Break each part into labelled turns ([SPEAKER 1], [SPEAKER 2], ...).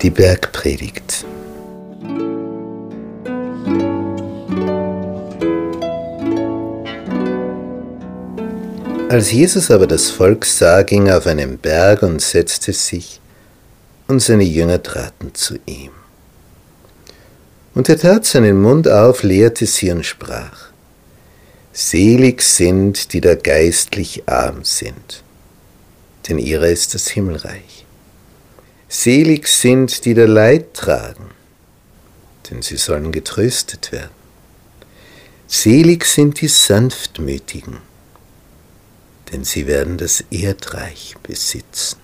[SPEAKER 1] Die Bergpredigt. Als Jesus aber das Volk sah, ging er auf einen Berg und setzte sich, und seine Jünger traten zu ihm. Und er tat seinen Mund auf, lehrte sie und sprach, Selig sind, die da geistlich arm sind, denn ihrer ist das Himmelreich. Selig sind, die da Leid tragen, denn sie sollen getröstet werden. Selig sind die Sanftmütigen, denn sie werden das Erdreich besitzen.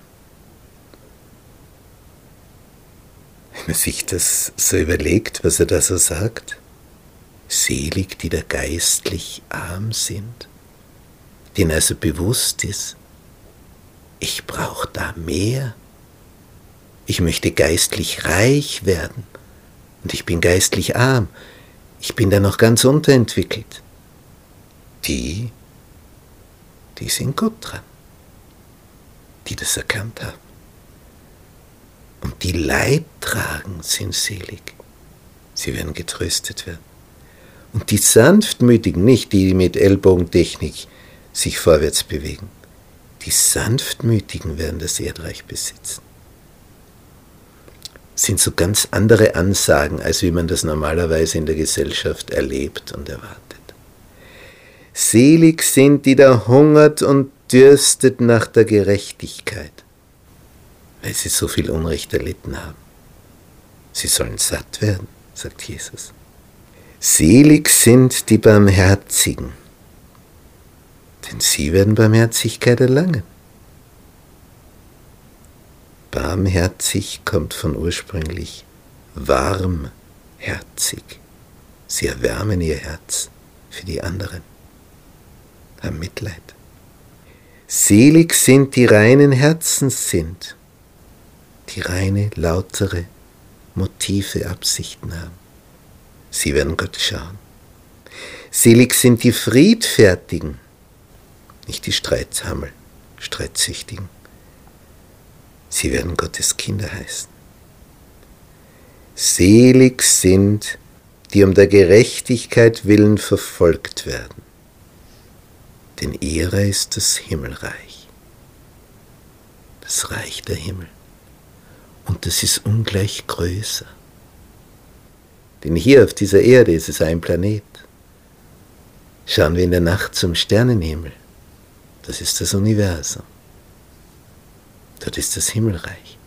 [SPEAKER 1] Wenn man sich das so überlegt, was er da so sagt, selig, die da geistlich arm sind, denen also bewusst ist, ich brauche da mehr. Ich möchte geistlich reich werden und ich bin geistlich arm. Ich bin da noch ganz unterentwickelt. Die, die sind gut dran, die das erkannt haben. Und die Leid tragen, sind selig. Sie werden getröstet werden. Und die Sanftmütigen, nicht die, die mit Ellbogentechnik sich vorwärts bewegen, die Sanftmütigen werden das Erdreich besitzen. sind so ganz andere Ansagen, als wie man das normalerweise in der Gesellschaft erlebt und erwartet. Selig sind, die da hungert und dürstet nach der Gerechtigkeit weil sie so viel Unrecht erlitten haben. Sie sollen satt werden, sagt Jesus. Selig sind die Barmherzigen, denn sie werden Barmherzigkeit erlangen. Barmherzig kommt von ursprünglich warmherzig. Sie erwärmen ihr Herz für die anderen, haben Mitleid. Selig sind die reinen Herzens sind, die reine, lautere Motive, Absichten haben. Sie werden Gott schauen. Selig sind die Friedfertigen, nicht die Streithammel, Streitsüchtigen. Sie werden Gottes Kinder heißen. Selig sind, die um der Gerechtigkeit willen verfolgt werden, denn ihrer ist das Himmelreich, das Reich der Himmel und das ist ungleich größer. Denn hier auf dieser Erde ist es ein Planet. Schauen wir in der Nacht zum Sternenhimmel. Das ist das Universum. Dort ist das Himmelreich.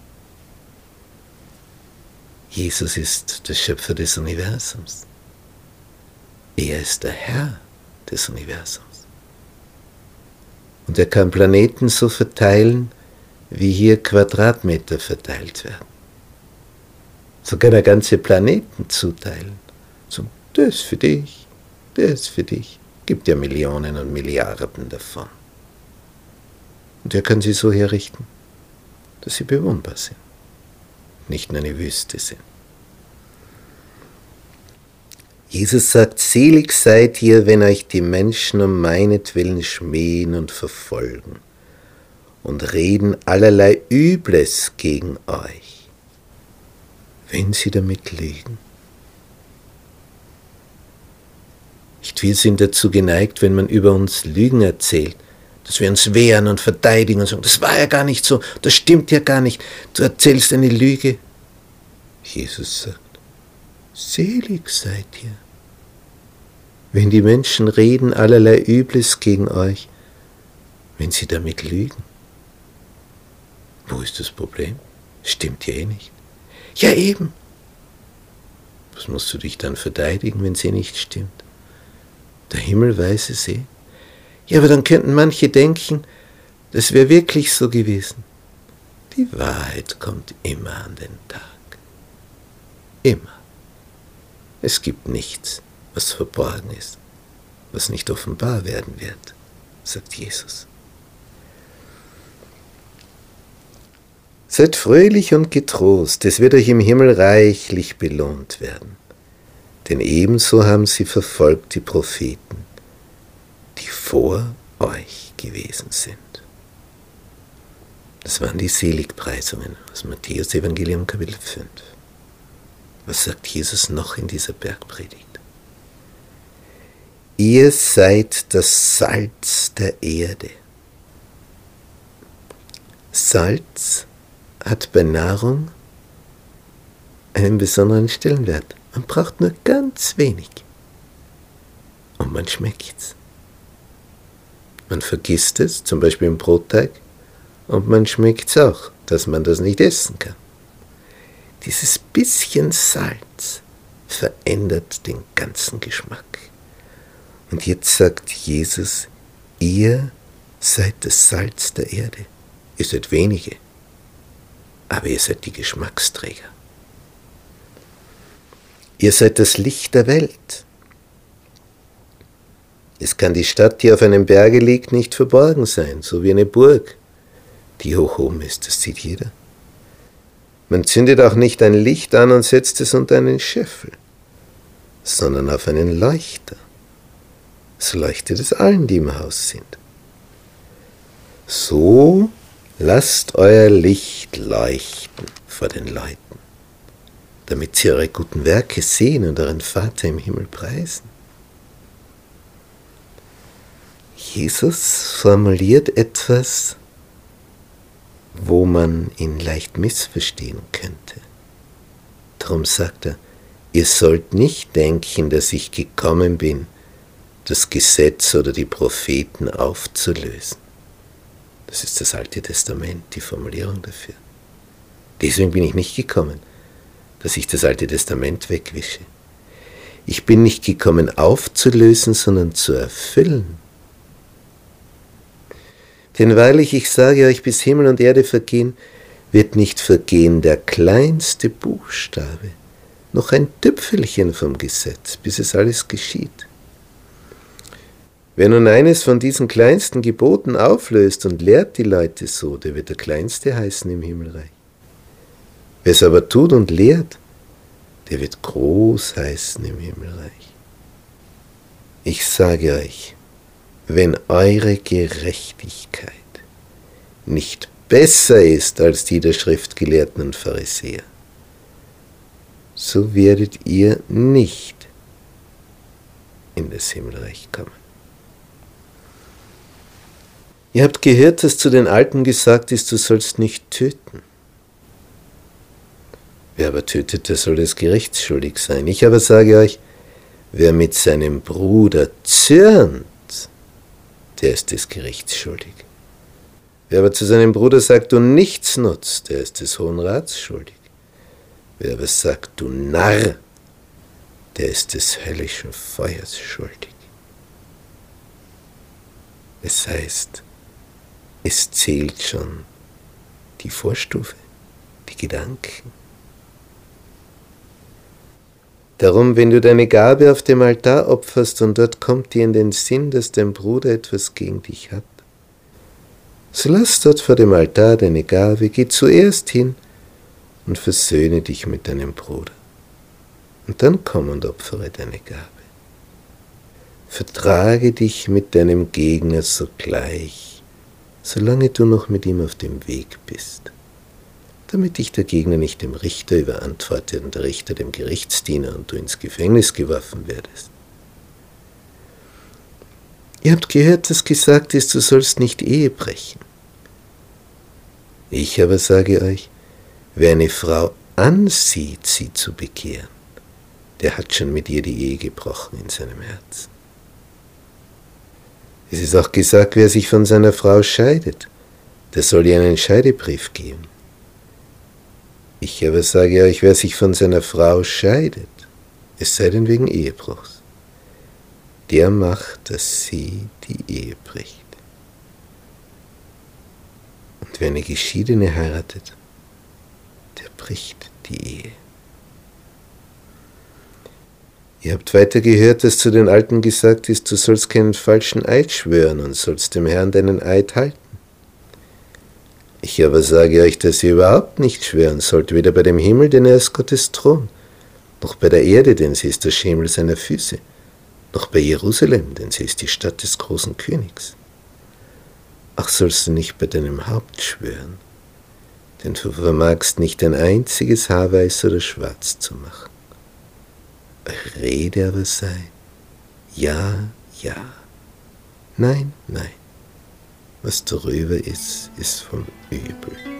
[SPEAKER 1] Jesus ist der Schöpfer des Universums. Er ist der Herr des Universums. Und er kann Planeten so verteilen, wie hier Quadratmeter verteilt werden. So kann er ganze Planeten zuteilen. So, das für dich, das für dich. Gibt ja Millionen und Milliarden davon. Und er kann sie so herrichten, dass sie bewohnbar sind, nicht nur eine Wüste sind. Jesus sagt, selig seid ihr, wenn euch die Menschen um meinetwillen schmähen und verfolgen und reden allerlei Übles gegen euch, wenn sie damit lügen. Nicht wir sind dazu geneigt, wenn man über uns Lügen erzählt, dass wir uns wehren und verteidigen und sagen, das war ja gar nicht so, das stimmt ja gar nicht, du erzählst eine Lüge. Jesus sagt, selig seid ihr, wenn die Menschen reden allerlei Übles gegen euch, wenn sie damit lügen. Wo ist das Problem? Stimmt ja eh nicht. Ja eben. Was musst du dich dann verteidigen, wenn sie nicht stimmt? Der Himmel weiß es eh. Ja, aber dann könnten manche denken, das wäre wirklich so gewesen. Die Wahrheit kommt immer an den Tag. Immer. Es gibt nichts, was verborgen ist, was nicht offenbar werden wird, sagt Jesus. Seid fröhlich und getrost, es wird euch im Himmel reichlich belohnt werden. denn ebenso haben sie verfolgt die Propheten, die vor euch gewesen sind. Das waren die Seligpreisungen aus Matthäus Evangelium Kapitel 5. Was sagt Jesus noch in dieser Bergpredigt? Ihr seid das Salz der Erde. Salz hat bei Nahrung einen besonderen Stellenwert. Man braucht nur ganz wenig und man schmeckt's. Man vergisst es, zum Beispiel im Brotteig, und man schmeckt's auch, dass man das nicht essen kann. Dieses bisschen Salz verändert den ganzen Geschmack. Und jetzt sagt Jesus, ihr seid das Salz der Erde. Ihr seid wenige, aber ihr seid die Geschmacksträger. Ihr seid das Licht der Welt. Es kann die Stadt, die auf einem Berge liegt, nicht verborgen sein, so wie eine Burg, die hoch oben ist, das sieht jeder. Man zündet auch nicht ein Licht an und setzt es unter einen Scheffel, sondern auf einen Leuchter so leuchtet es allen, die im Haus sind. So lasst euer Licht leuchten vor den Leuten, damit sie eure guten Werke sehen und euren Vater im Himmel preisen. Jesus formuliert etwas, wo man ihn leicht missverstehen könnte. Darum sagt er, ihr sollt nicht denken, dass ich gekommen bin, das Gesetz oder die Propheten aufzulösen. Das ist das Alte Testament, die Formulierung dafür. Deswegen bin ich nicht gekommen, dass ich das Alte Testament wegwische. Ich bin nicht gekommen aufzulösen, sondern zu erfüllen. Denn wahrlich, ich sage euch, bis Himmel und Erde vergehen, wird nicht vergehen der kleinste Buchstabe, noch ein Tüpfelchen vom Gesetz, bis es alles geschieht. Wer nun eines von diesen kleinsten Geboten auflöst und lehrt die Leute so, der wird der Kleinste heißen im Himmelreich. Wer es aber tut und lehrt, der wird groß heißen im Himmelreich. Ich sage euch, wenn eure Gerechtigkeit nicht besser ist als die der Schriftgelehrten und Pharisäer, so werdet ihr nicht in das Himmelreich kommen. Ihr habt gehört, dass zu den Alten gesagt ist, du sollst nicht töten. Wer aber tötet, der soll des Gerichts schuldig sein. Ich aber sage euch, wer mit seinem Bruder zürnt, der ist des Gerichts schuldig. Wer aber zu seinem Bruder sagt, du nichts nutzt, der ist des Hohen Rats schuldig. Wer aber sagt, du Narr, der ist des höllischen Feuers schuldig. Es heißt, es zählt schon die Vorstufe, die Gedanken. Darum, wenn du deine Gabe auf dem Altar opferst und dort kommt dir in den Sinn, dass dein Bruder etwas gegen dich hat, so lass dort vor dem Altar deine Gabe, geh zuerst hin und versöhne dich mit deinem Bruder. Und dann komm und opfere deine Gabe. Vertrage dich mit deinem Gegner sogleich solange du noch mit ihm auf dem Weg bist, damit dich der Gegner nicht dem Richter überantwortet und der Richter dem Gerichtsdiener und du ins Gefängnis geworfen werdest. Ihr habt gehört, dass gesagt ist, du sollst nicht Ehe brechen. Ich aber sage euch, wer eine Frau ansieht, sie zu bekehren, der hat schon mit ihr die Ehe gebrochen in seinem Herzen. Es ist auch gesagt, wer sich von seiner Frau scheidet, der soll ihr einen Scheidebrief geben. Ich aber sage euch, wer sich von seiner Frau scheidet, es sei denn wegen Ehebruchs, der macht, dass sie die Ehe bricht. Und wer eine Geschiedene heiratet, der bricht die Ehe. Ihr habt weiter gehört, dass zu den Alten gesagt ist, du sollst keinen falschen Eid schwören und sollst dem Herrn deinen Eid halten. Ich aber sage euch, dass ihr überhaupt nicht schwören sollt, weder bei dem Himmel, denn er ist Gottes Thron, noch bei der Erde, denn sie ist der Schemel seiner Füße, noch bei Jerusalem, denn sie ist die Stadt des großen Königs. Ach, sollst du nicht bei deinem Haupt schwören, denn du vermagst nicht ein einziges Haar weiß oder schwarz zu machen. Rede aber sei, ja, ja, nein, nein, was darüber ist, ist vom Übel.